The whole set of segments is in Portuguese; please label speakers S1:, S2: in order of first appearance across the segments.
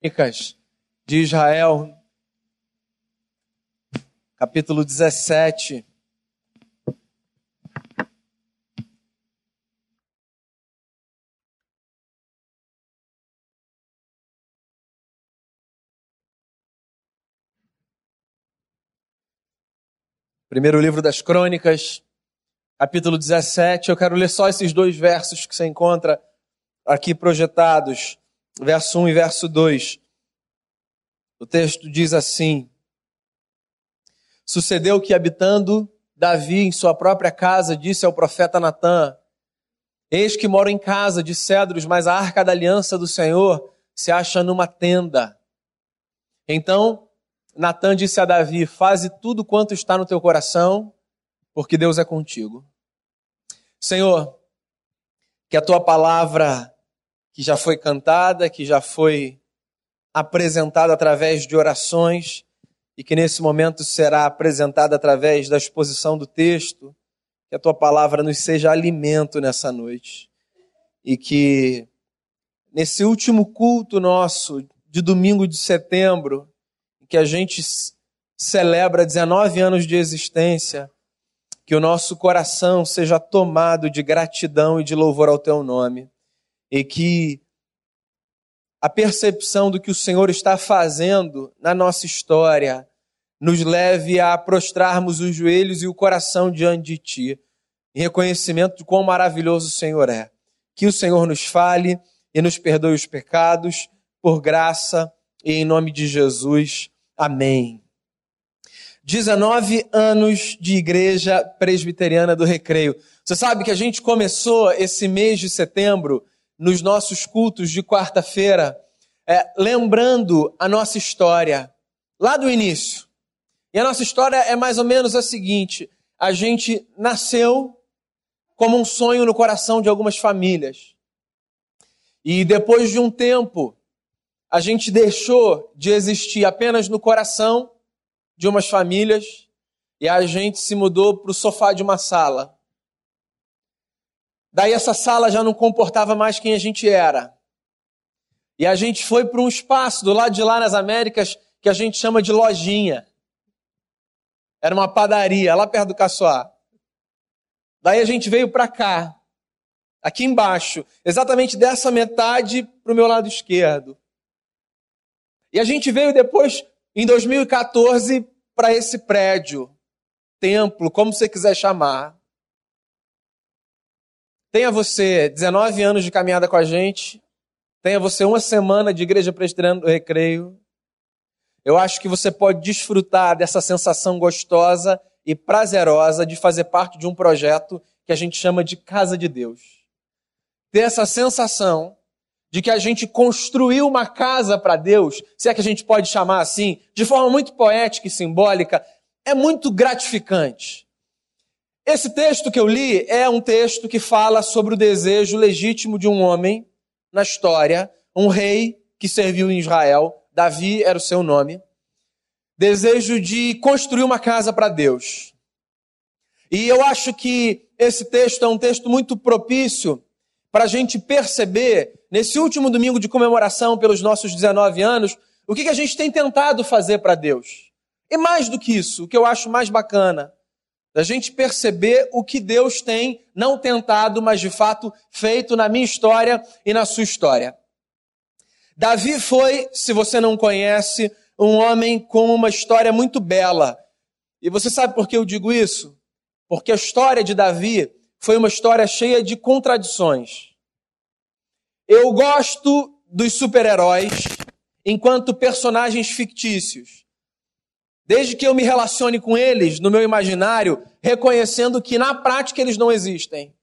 S1: Crônicas de Israel, capítulo 17. Primeiro livro das Crônicas, capítulo 17. Eu quero ler só esses dois versos que você encontra aqui projetados verso 1 e verso 2. O texto diz assim: Sucedeu que, habitando Davi em sua própria casa, disse ao profeta Natã: Eis que moro em casa de cedros, mas a arca da aliança do Senhor se acha numa tenda. Então Natã disse a Davi: Faze tudo quanto está no teu coração, porque Deus é contigo. Senhor, que a tua palavra que já foi cantada, que já foi apresentada através de orações e que nesse momento será apresentada através da exposição do texto. Que a tua palavra nos seja alimento nessa noite e que nesse último culto nosso de domingo de setembro, que a gente celebra 19 anos de existência, que o nosso coração seja tomado de gratidão e de louvor ao teu nome e que a percepção do que o Senhor está fazendo na nossa história nos leve a prostrarmos os joelhos e o coração diante de Ti, em reconhecimento de quão maravilhoso o Senhor é. Que o Senhor nos fale e nos perdoe os pecados, por graça e em nome de Jesus. Amém. 19 anos de igreja presbiteriana do Recreio. Você sabe que a gente começou esse mês de setembro nos nossos cultos de quarta-feira, é, lembrando a nossa história lá do início. E a nossa história é mais ou menos a seguinte: a gente nasceu como um sonho no coração de algumas famílias. E depois de um tempo, a gente deixou de existir apenas no coração de umas famílias e a gente se mudou para o sofá de uma sala. Daí essa sala já não comportava mais quem a gente era. E a gente foi para um espaço do lado de lá nas Américas que a gente chama de lojinha. Era uma padaria lá perto do Caçoar. Daí a gente veio para cá, aqui embaixo, exatamente dessa metade para o meu lado esquerdo. E a gente veio depois, em 2014, para esse prédio, templo, como você quiser chamar. Tenha você 19 anos de caminhada com a gente, tenha você uma semana de igreja presbiteriana do recreio. Eu acho que você pode desfrutar dessa sensação gostosa e prazerosa de fazer parte de um projeto que a gente chama de Casa de Deus. Ter essa sensação de que a gente construiu uma casa para Deus, se é que a gente pode chamar assim, de forma muito poética e simbólica, é muito gratificante. Esse texto que eu li é um texto que fala sobre o desejo legítimo de um homem na história, um rei que serviu em Israel, Davi era o seu nome, desejo de construir uma casa para Deus. E eu acho que esse texto é um texto muito propício para a gente perceber, nesse último domingo de comemoração pelos nossos 19 anos, o que a gente tem tentado fazer para Deus. E mais do que isso, o que eu acho mais bacana, da gente perceber o que Deus tem, não tentado, mas de fato feito na minha história e na sua história. Davi foi, se você não conhece, um homem com uma história muito bela. E você sabe por que eu digo isso? Porque a história de Davi foi uma história cheia de contradições. Eu gosto dos super-heróis enquanto personagens fictícios. Desde que eu me relacione com eles no meu imaginário, reconhecendo que na prática eles não existem.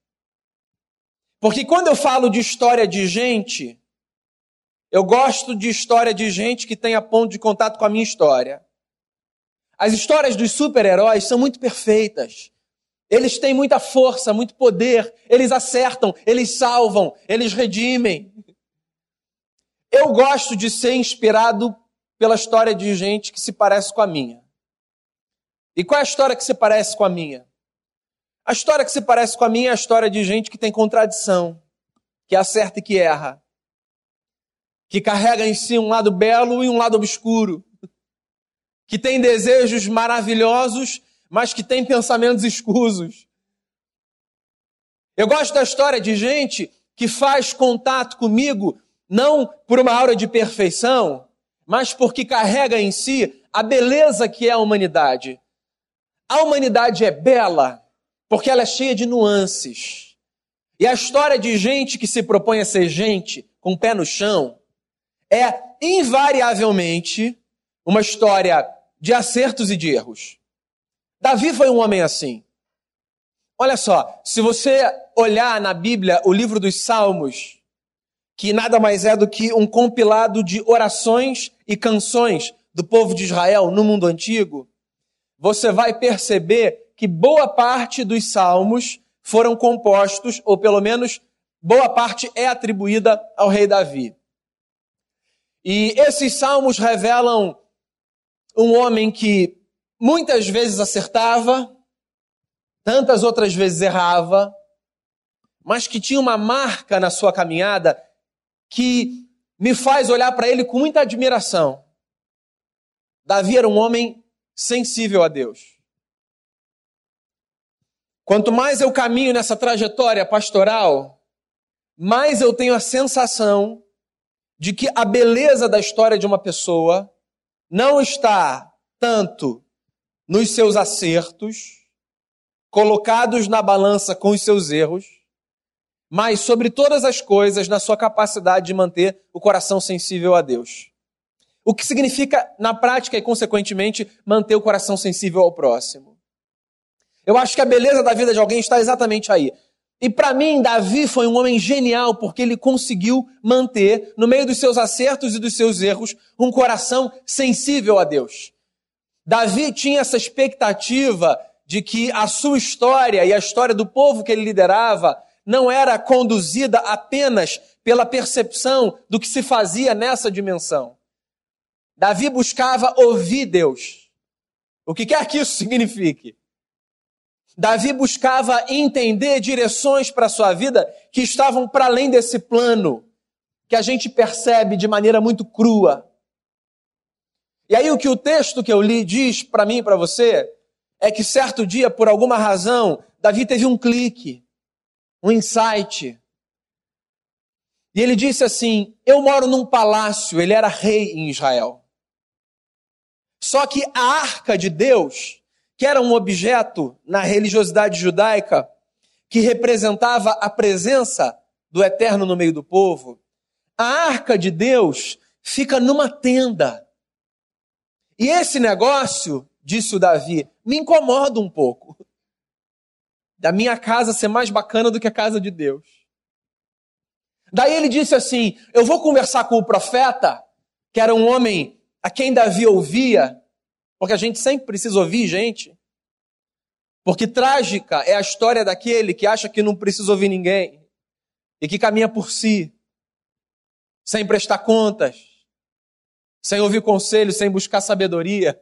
S1: Porque quando eu falo de história de gente, eu gosto de história de gente que tenha ponto de contato com a minha história. As histórias dos super-heróis são muito perfeitas. Eles têm muita força, muito poder, eles acertam, eles salvam, eles redimem. Eu gosto de ser inspirado pela história de gente que se parece com a minha. E qual é a história que se parece com a minha? A história que se parece com a minha é a história de gente que tem contradição, que acerta e que erra. que carrega em si um lado belo e um lado obscuro, que tem desejos maravilhosos, mas que tem pensamentos escusos. Eu gosto da história de gente que faz contato comigo não por uma aura de perfeição, mas porque carrega em si a beleza que é a humanidade. A humanidade é bela porque ela é cheia de nuances. E a história de gente que se propõe a ser gente, com o pé no chão, é invariavelmente uma história de acertos e de erros. Davi foi um homem assim. Olha só, se você olhar na Bíblia o livro dos Salmos, que nada mais é do que um compilado de orações e canções do povo de Israel no mundo antigo, você vai perceber que boa parte dos salmos foram compostos, ou pelo menos boa parte é atribuída ao rei Davi. E esses salmos revelam um homem que muitas vezes acertava, tantas outras vezes errava, mas que tinha uma marca na sua caminhada que me faz olhar para ele com muita admiração. Davi era um homem sensível a Deus. Quanto mais eu caminho nessa trajetória pastoral, mais eu tenho a sensação de que a beleza da história de uma pessoa não está tanto nos seus acertos, colocados na balança com os seus erros, mas sobre todas as coisas na sua capacidade de manter o coração sensível a Deus. O que significa, na prática e consequentemente, manter o coração sensível ao próximo. Eu acho que a beleza da vida de alguém está exatamente aí. E para mim, Davi foi um homem genial porque ele conseguiu manter, no meio dos seus acertos e dos seus erros, um coração sensível a Deus. Davi tinha essa expectativa de que a sua história e a história do povo que ele liderava não era conduzida apenas pela percepção do que se fazia nessa dimensão. Davi buscava ouvir Deus. O que quer que isso signifique? Davi buscava entender direções para a sua vida que estavam para além desse plano, que a gente percebe de maneira muito crua. E aí o que o texto que eu li diz para mim e para você é que certo dia, por alguma razão, Davi teve um clique, um insight. E ele disse assim: Eu moro num palácio, ele era rei em Israel. Só que a arca de Deus, que era um objeto na religiosidade judaica, que representava a presença do eterno no meio do povo, a arca de Deus fica numa tenda. E esse negócio, disse o Davi, me incomoda um pouco. Da minha casa ser mais bacana do que a casa de Deus. Daí ele disse assim: Eu vou conversar com o profeta, que era um homem a quem Davi ouvia, porque a gente sempre precisa ouvir gente. Porque trágica é a história daquele que acha que não precisa ouvir ninguém e que caminha por si, sem prestar contas, sem ouvir conselhos, sem buscar sabedoria.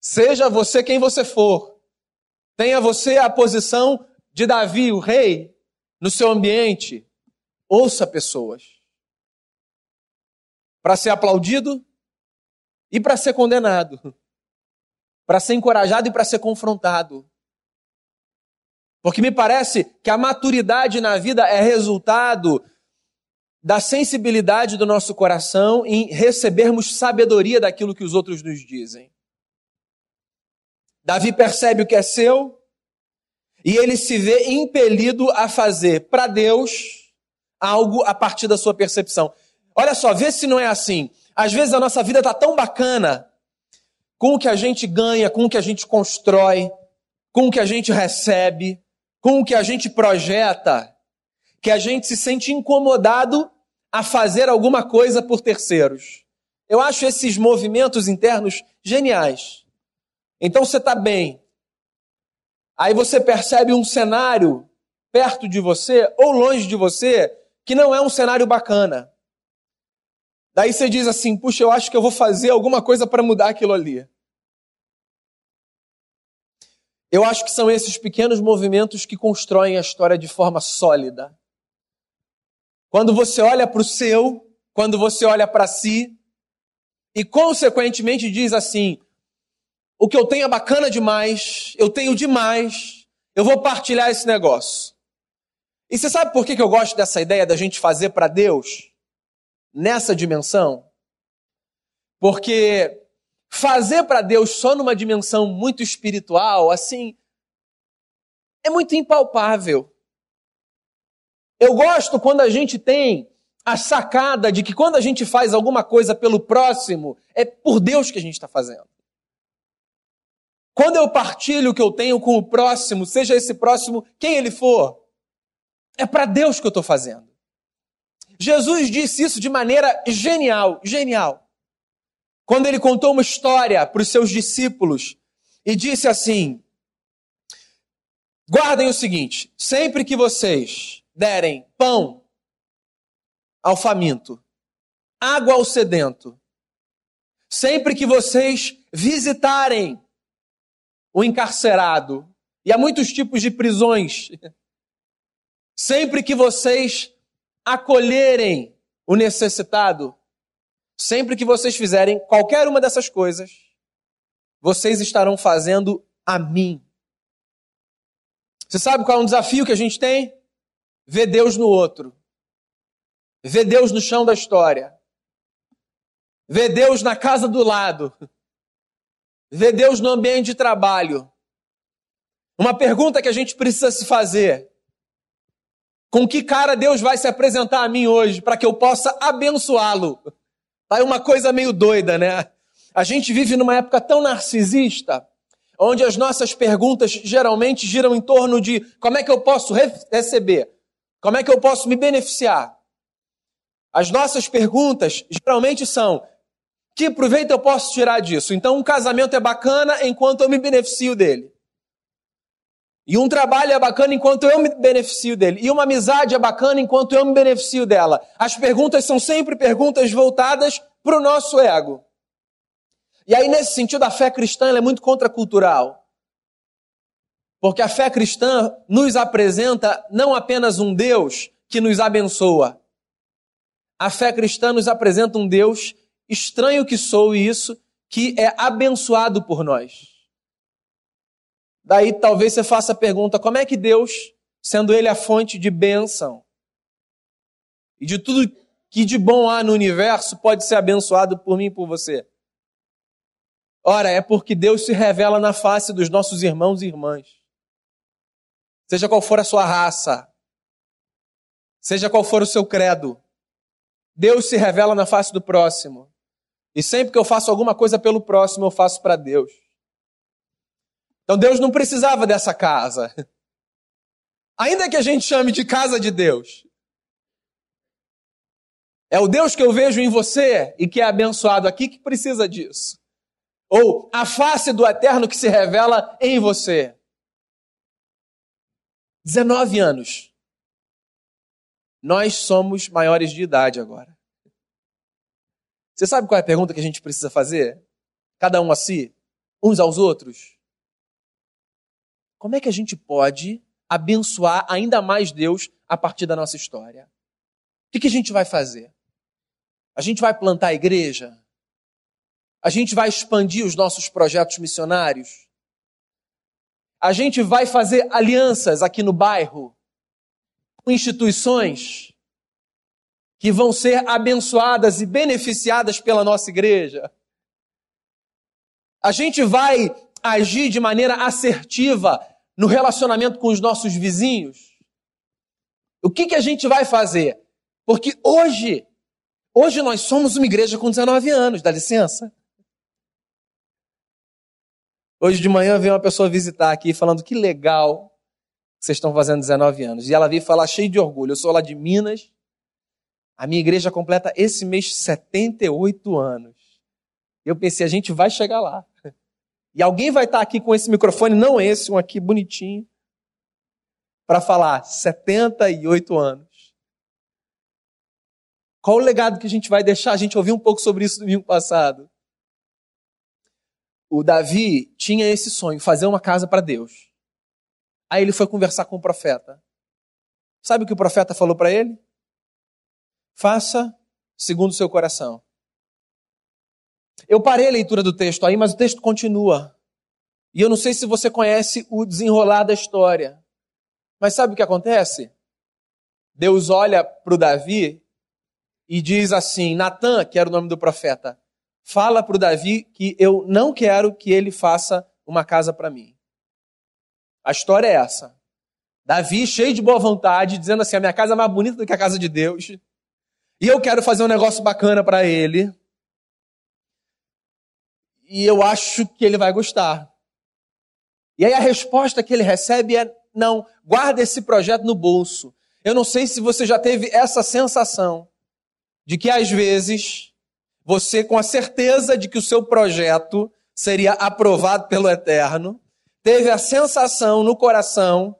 S1: Seja você quem você for, tenha você a posição de Davi, o rei, no seu ambiente, ouça pessoas para ser aplaudido e para ser condenado, para ser encorajado e para ser confrontado. Porque me parece que a maturidade na vida é resultado da sensibilidade do nosso coração em recebermos sabedoria daquilo que os outros nos dizem. Davi percebe o que é seu e ele se vê impelido a fazer para Deus algo a partir da sua percepção. Olha só, vê se não é assim. Às vezes a nossa vida está tão bacana com o que a gente ganha, com o que a gente constrói, com o que a gente recebe, com o que a gente projeta, que a gente se sente incomodado a fazer alguma coisa por terceiros. Eu acho esses movimentos internos geniais. Então você está bem. Aí você percebe um cenário perto de você ou longe de você que não é um cenário bacana. Daí você diz assim: puxa, eu acho que eu vou fazer alguma coisa para mudar aquilo ali. Eu acho que são esses pequenos movimentos que constroem a história de forma sólida. Quando você olha para o seu quando você olha para si e, consequentemente, diz assim: o que eu tenho é bacana demais, eu tenho demais, eu vou partilhar esse negócio. E você sabe por que eu gosto dessa ideia da gente fazer para Deus nessa dimensão? Porque fazer para Deus só numa dimensão muito espiritual, assim, é muito impalpável. Eu gosto quando a gente tem a sacada de que quando a gente faz alguma coisa pelo próximo, é por Deus que a gente está fazendo. Quando eu partilho o que eu tenho com o próximo, seja esse próximo quem ele for, é para Deus que eu estou fazendo. Jesus disse isso de maneira genial, genial. Quando ele contou uma história para os seus discípulos e disse assim: Guardem o seguinte: sempre que vocês derem pão ao faminto, água ao sedento, sempre que vocês visitarem o encarcerado, e há muitos tipos de prisões, sempre que vocês acolherem o necessitado, sempre que vocês fizerem qualquer uma dessas coisas, vocês estarão fazendo a mim. Você sabe qual é um desafio que a gente tem? Ver Deus no outro. Ver Deus no chão da história. Ver Deus na casa do lado. Ver Deus no ambiente de trabalho. Uma pergunta que a gente precisa se fazer: com que cara Deus vai se apresentar a mim hoje para que eu possa abençoá-lo? Tá uma coisa meio doida, né? A gente vive numa época tão narcisista, onde as nossas perguntas geralmente giram em torno de como é que eu posso receber, como é que eu posso me beneficiar. As nossas perguntas geralmente são: que proveito eu posso tirar disso? Então, um casamento é bacana enquanto eu me beneficio dele. E um trabalho é bacana enquanto eu me beneficio dele. E uma amizade é bacana enquanto eu me beneficio dela. As perguntas são sempre perguntas voltadas para o nosso ego. E aí, nesse sentido, a fé cristã é muito contracultural. Porque a fé cristã nos apresenta não apenas um Deus que nos abençoa. A fé cristã nos apresenta um Deus estranho que sou isso, que é abençoado por nós. Daí talvez você faça a pergunta: como é que Deus, sendo Ele a fonte de bênção e de tudo que de bom há no universo, pode ser abençoado por mim e por você? Ora, é porque Deus se revela na face dos nossos irmãos e irmãs. Seja qual for a sua raça, seja qual for o seu credo, Deus se revela na face do próximo. E sempre que eu faço alguma coisa pelo próximo, eu faço para Deus. Então Deus não precisava dessa casa. Ainda que a gente chame de casa de Deus. É o Deus que eu vejo em você e que é abençoado aqui que precisa disso. Ou a face do eterno que se revela em você. 19 anos. Nós somos maiores de idade agora. Você sabe qual é a pergunta que a gente precisa fazer? Cada um a si, uns aos outros. Como é que a gente pode abençoar ainda mais Deus a partir da nossa história? O que, a gente vai fazer? A gente vai plantar a igreja? A gente vai expandir os nossos projetos missionários? A gente vai fazer alianças aqui no bairro com instituições? Que vão ser abençoadas e beneficiadas pela nossa igreja. A gente vai agir de maneira assertiva no relacionamento com os nossos vizinhos. O que, que a gente vai fazer? Porque hoje, hoje nós somos uma igreja com 19 anos, dá licença. Hoje de manhã veio uma pessoa visitar aqui falando que legal vocês estão fazendo 19 anos. E ela veio falar cheio de orgulho. Eu sou lá de Minas, a minha igreja completa esse mês 78 anos. Eu pensei, a gente vai chegar lá. E alguém vai estar aqui com esse microfone, não esse, um aqui bonitinho, para falar 78 anos. Qual o legado que a gente vai deixar? A gente ouviu um pouco sobre isso domingo passado. O Davi tinha esse sonho, fazer uma casa para Deus. Aí ele foi conversar com o profeta. Sabe o que o profeta falou para ele? Faça segundo o seu coração. Eu parei a leitura do texto aí, mas o texto continua. E eu não sei se você conhece o desenrolar da história. Mas sabe o que acontece? Deus olha para o Davi e diz assim: Natan, que era o nome do profeta, fala para o Davi que eu não quero que ele faça uma casa para mim. A história é essa. Davi, cheio de boa vontade, dizendo assim: a minha casa é mais bonita do que a casa de Deus. E eu quero fazer um negócio bacana para ele. E eu acho que ele vai gostar. E aí a resposta que ele recebe é: não, guarda esse projeto no bolso. Eu não sei se você já teve essa sensação de que às vezes você, com a certeza de que o seu projeto seria aprovado pelo Eterno, teve a sensação no coração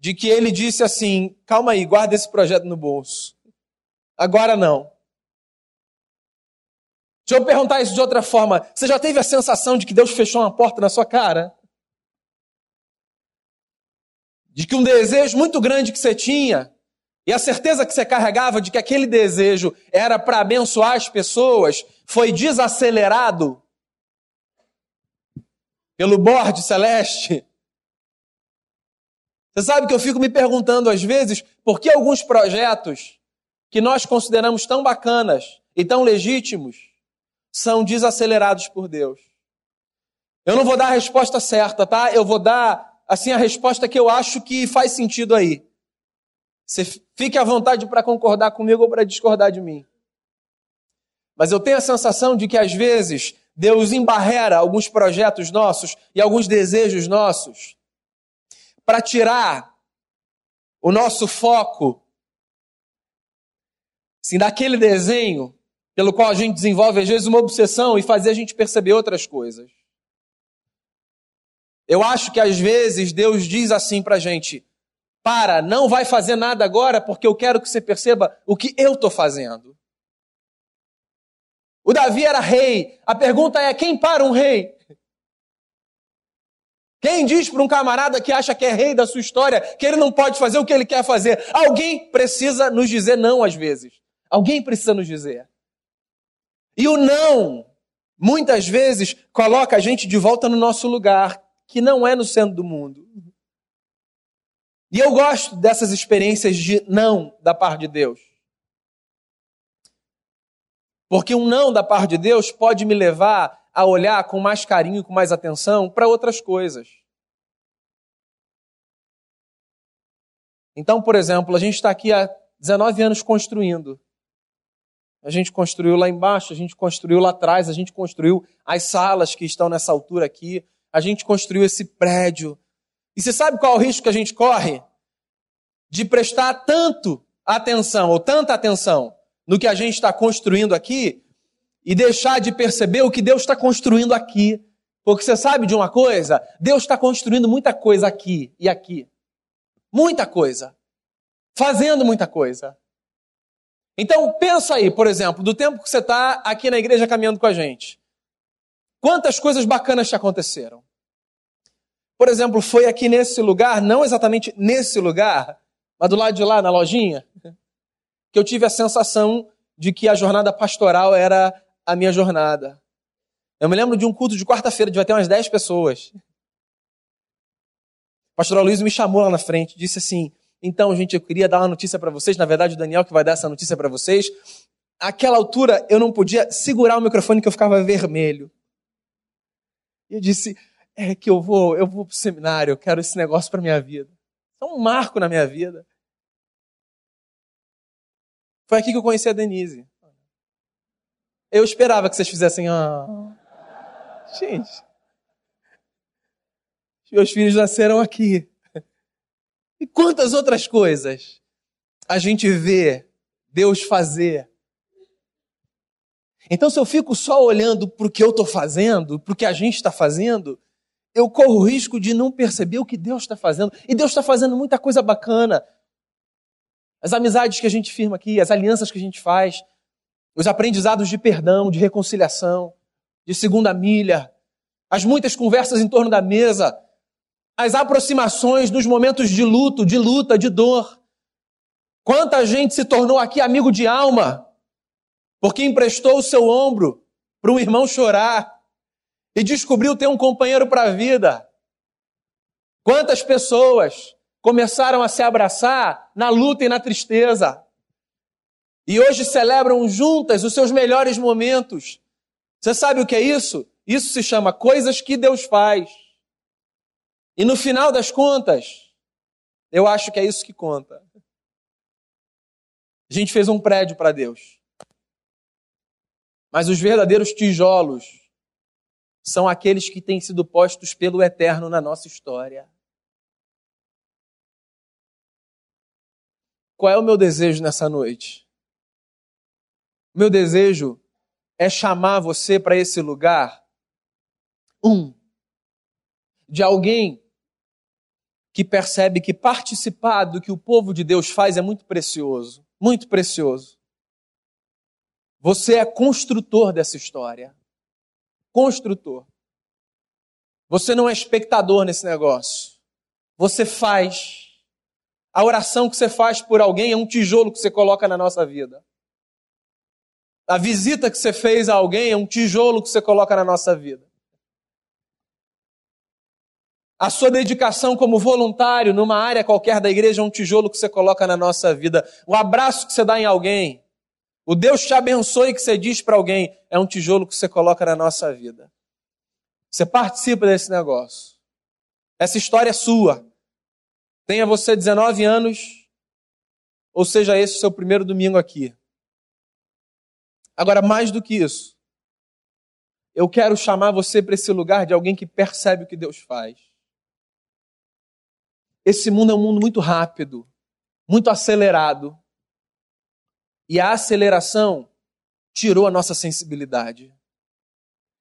S1: de que ele disse assim: calma aí, guarda esse projeto no bolso. Agora não. Deixa eu perguntar isso de outra forma. Você já teve a sensação de que Deus fechou uma porta na sua cara? De que um desejo muito grande que você tinha, e a certeza que você carregava de que aquele desejo era para abençoar as pessoas, foi desacelerado pelo borde celeste? Você sabe que eu fico me perguntando às vezes por que alguns projetos que nós consideramos tão bacanas e tão legítimos são desacelerados por Deus. Eu não vou dar a resposta certa, tá? Eu vou dar assim a resposta que eu acho que faz sentido aí. Você fique à vontade para concordar comigo ou para discordar de mim. Mas eu tenho a sensação de que às vezes Deus embarrera alguns projetos nossos e alguns desejos nossos para tirar o nosso foco assim, daquele desenho pelo qual a gente desenvolve às vezes uma obsessão e fazer a gente perceber outras coisas. Eu acho que às vezes Deus diz assim para a gente: para, não vai fazer nada agora porque eu quero que você perceba o que eu estou fazendo. O Davi era rei. A pergunta é: quem para um rei? Quem diz para um camarada que acha que é rei da sua história que ele não pode fazer o que ele quer fazer? Alguém precisa nos dizer não às vezes. Alguém precisa nos dizer. E o não, muitas vezes, coloca a gente de volta no nosso lugar, que não é no centro do mundo. E eu gosto dessas experiências de não da parte de Deus. Porque um não da parte de Deus pode me levar a olhar com mais carinho, com mais atenção para outras coisas. Então, por exemplo, a gente está aqui há 19 anos construindo. A gente construiu lá embaixo, a gente construiu lá atrás, a gente construiu as salas que estão nessa altura aqui, a gente construiu esse prédio. E você sabe qual é o risco que a gente corre? De prestar tanto atenção, ou tanta atenção, no que a gente está construindo aqui, e deixar de perceber o que Deus está construindo aqui. Porque você sabe de uma coisa? Deus está construindo muita coisa aqui e aqui. Muita coisa. Fazendo muita coisa. Então, pensa aí, por exemplo, do tempo que você está aqui na igreja caminhando com a gente. Quantas coisas bacanas te aconteceram? Por exemplo, foi aqui nesse lugar, não exatamente nesse lugar, mas do lado de lá, na lojinha, que eu tive a sensação de que a jornada pastoral era a minha jornada. Eu me lembro de um culto de quarta-feira, devia ter umas 10 pessoas. O pastor Luiz me chamou lá na frente, disse assim: então, gente, eu queria dar uma notícia para vocês. Na verdade, o Daniel que vai dar essa notícia para vocês. Aquela altura, eu não podia segurar o microfone que eu ficava vermelho. E eu disse: é que eu vou, eu vou pro seminário, eu quero esse negócio para minha vida. É um marco na minha vida. Foi aqui que eu conheci a Denise. Eu esperava que vocês fizessem. Ah. Gente. Meus filhos nasceram aqui. E quantas outras coisas a gente vê Deus fazer. Então, se eu fico só olhando para o que eu estou fazendo, para o que a gente está fazendo, eu corro o risco de não perceber o que Deus está fazendo. E Deus está fazendo muita coisa bacana. As amizades que a gente firma aqui, as alianças que a gente faz, os aprendizados de perdão, de reconciliação, de segunda milha, as muitas conversas em torno da mesa, as aproximações nos momentos de luto, de luta, de dor. Quanta gente se tornou aqui amigo de alma, porque emprestou o seu ombro para um irmão chorar e descobriu ter um companheiro para a vida. Quantas pessoas começaram a se abraçar na luta e na tristeza e hoje celebram juntas os seus melhores momentos. Você sabe o que é isso? Isso se chama coisas que Deus faz. E no final das contas, eu acho que é isso que conta. A gente fez um prédio para Deus. Mas os verdadeiros tijolos são aqueles que têm sido postos pelo Eterno na nossa história. Qual é o meu desejo nessa noite? O meu desejo é chamar você para esse lugar, um, de alguém que percebe que participar do que o povo de Deus faz é muito precioso, muito precioso. Você é construtor dessa história. Construtor. Você não é espectador nesse negócio. Você faz. A oração que você faz por alguém é um tijolo que você coloca na nossa vida. A visita que você fez a alguém é um tijolo que você coloca na nossa vida. A sua dedicação como voluntário numa área qualquer da igreja é um tijolo que você coloca na nossa vida. O abraço que você dá em alguém, o Deus te abençoe que você diz para alguém, é um tijolo que você coloca na nossa vida. Você participa desse negócio. Essa história é sua. Tenha você 19 anos, ou seja, esse o seu primeiro domingo aqui. Agora, mais do que isso, eu quero chamar você para esse lugar de alguém que percebe o que Deus faz. Esse mundo é um mundo muito rápido, muito acelerado. E a aceleração tirou a nossa sensibilidade.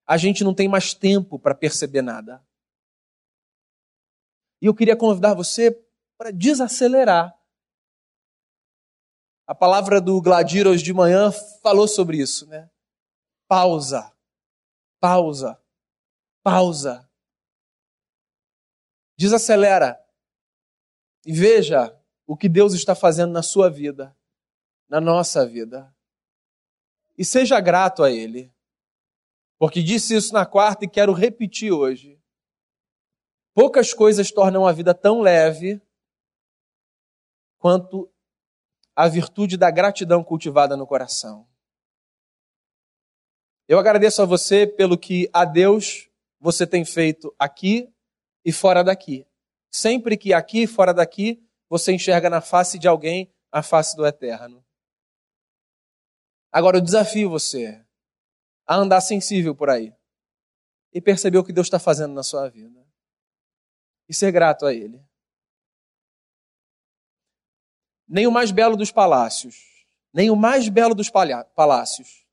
S1: A gente não tem mais tempo para perceber nada. E eu queria convidar você para desacelerar. A palavra do Gladir hoje de manhã falou sobre isso, né? Pausa, pausa, pausa. Desacelera. E veja o que Deus está fazendo na sua vida, na nossa vida. E seja grato a Ele. Porque disse isso na quarta e quero repetir hoje. Poucas coisas tornam a vida tão leve quanto a virtude da gratidão cultivada no coração. Eu agradeço a você pelo que a Deus você tem feito aqui e fora daqui. Sempre que aqui fora daqui você enxerga na face de alguém a face do eterno. Agora eu desafio você a andar sensível por aí e perceber o que Deus está fazendo na sua vida e ser grato a Ele. Nem o mais belo dos palácios, nem o mais belo dos palácios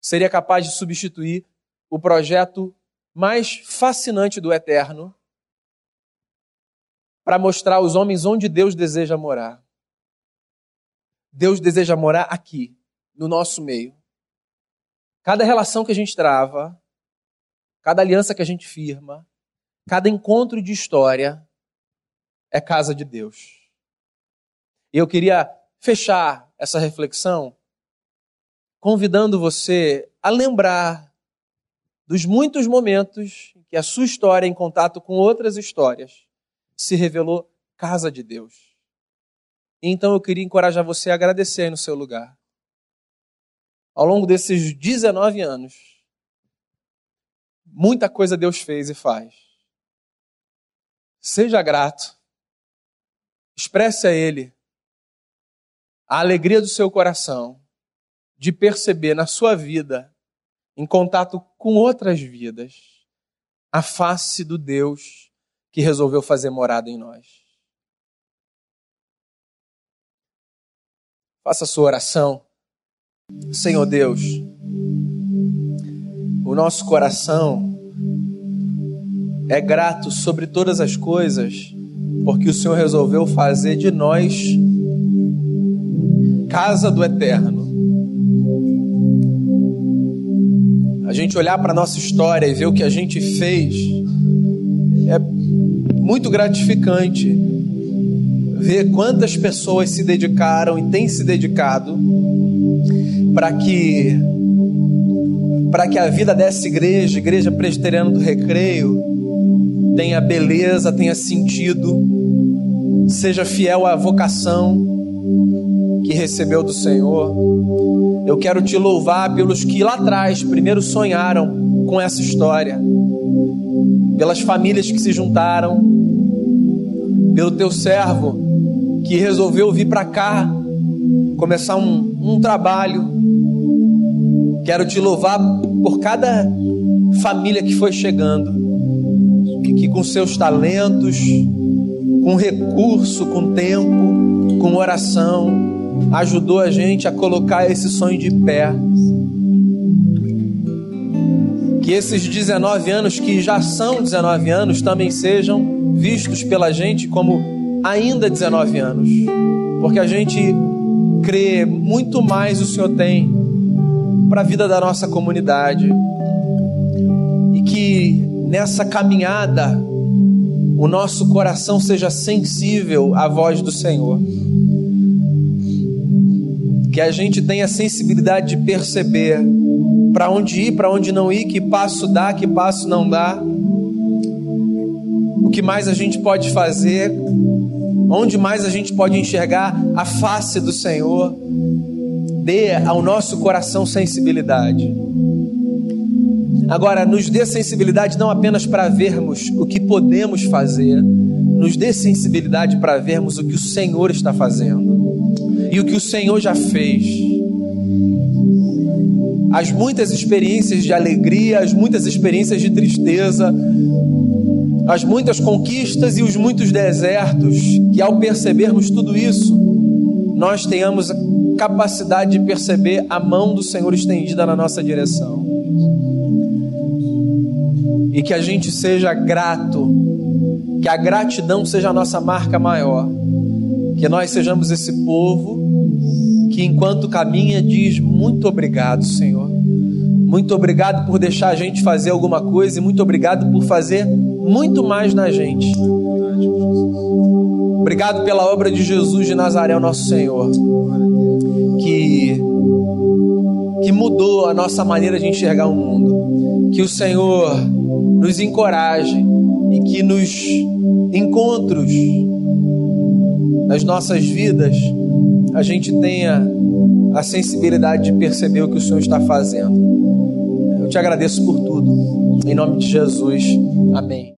S1: seria capaz de substituir o projeto mais fascinante do eterno para mostrar aos homens onde Deus deseja morar. Deus deseja morar aqui, no nosso meio. Cada relação que a gente trava, cada aliança que a gente firma, cada encontro de história é casa de Deus. E eu queria fechar essa reflexão convidando você a lembrar dos muitos momentos que a sua história, em contato com outras histórias, se revelou casa de Deus. Então eu queria encorajar você a agradecer aí no seu lugar. Ao longo desses 19 anos, muita coisa Deus fez e faz. Seja grato. Expresse a Ele a alegria do seu coração de perceber na sua vida, em contato com outras vidas, a face do Deus que resolveu fazer morada em nós. Faça a sua oração. Senhor Deus, o nosso coração é grato sobre todas as coisas, porque o Senhor resolveu fazer de nós casa do eterno. A gente olhar para a nossa história e ver o que a gente fez é muito gratificante ver quantas pessoas se dedicaram e têm se dedicado para que para que a vida dessa igreja, igreja presbiteriana do Recreio, tenha beleza, tenha sentido, seja fiel à vocação que recebeu do Senhor. Eu quero te louvar pelos que lá atrás primeiro sonharam com essa história, pelas famílias que se juntaram, pelo teu servo que resolveu vir para cá começar um, um trabalho. Quero te louvar por cada família que foi chegando, que, que com seus talentos, com recurso, com tempo, com oração, ajudou a gente a colocar esse sonho de pé. Que esses 19 anos, que já são 19 anos, também sejam vistos pela gente como ainda 19 anos. Porque a gente crê muito mais o Senhor tem para a vida da nossa comunidade. E que nessa caminhada o nosso coração seja sensível à voz do Senhor. Que a gente tenha sensibilidade de perceber para onde ir, para onde não ir, que passo dá, que passo não dá. O que mais a gente pode fazer, onde mais a gente pode enxergar a face do Senhor. Dê ao nosso coração sensibilidade. Agora, nos dê sensibilidade não apenas para vermos o que podemos fazer, nos dê sensibilidade para vermos o que o Senhor está fazendo e o que o Senhor já fez. As muitas experiências de alegria, as muitas experiências de tristeza, as muitas conquistas e os muitos desertos, que ao percebermos tudo isso, nós tenhamos a capacidade de perceber a mão do Senhor estendida na nossa direção. E que a gente seja grato, que a gratidão seja a nossa marca maior, que nós sejamos esse povo que enquanto caminha diz muito obrigado, Senhor. Muito obrigado por deixar a gente fazer alguma coisa e muito obrigado por fazer muito mais na gente. Obrigado pela obra de Jesus de Nazaré, nosso Senhor, que que mudou a nossa maneira de enxergar o mundo. Que o Senhor nos encoraje e que nos encontros nas nossas vidas a gente tenha a sensibilidade de perceber o que o Senhor está fazendo. Eu te agradeço por tudo. Em nome de Jesus. Amém.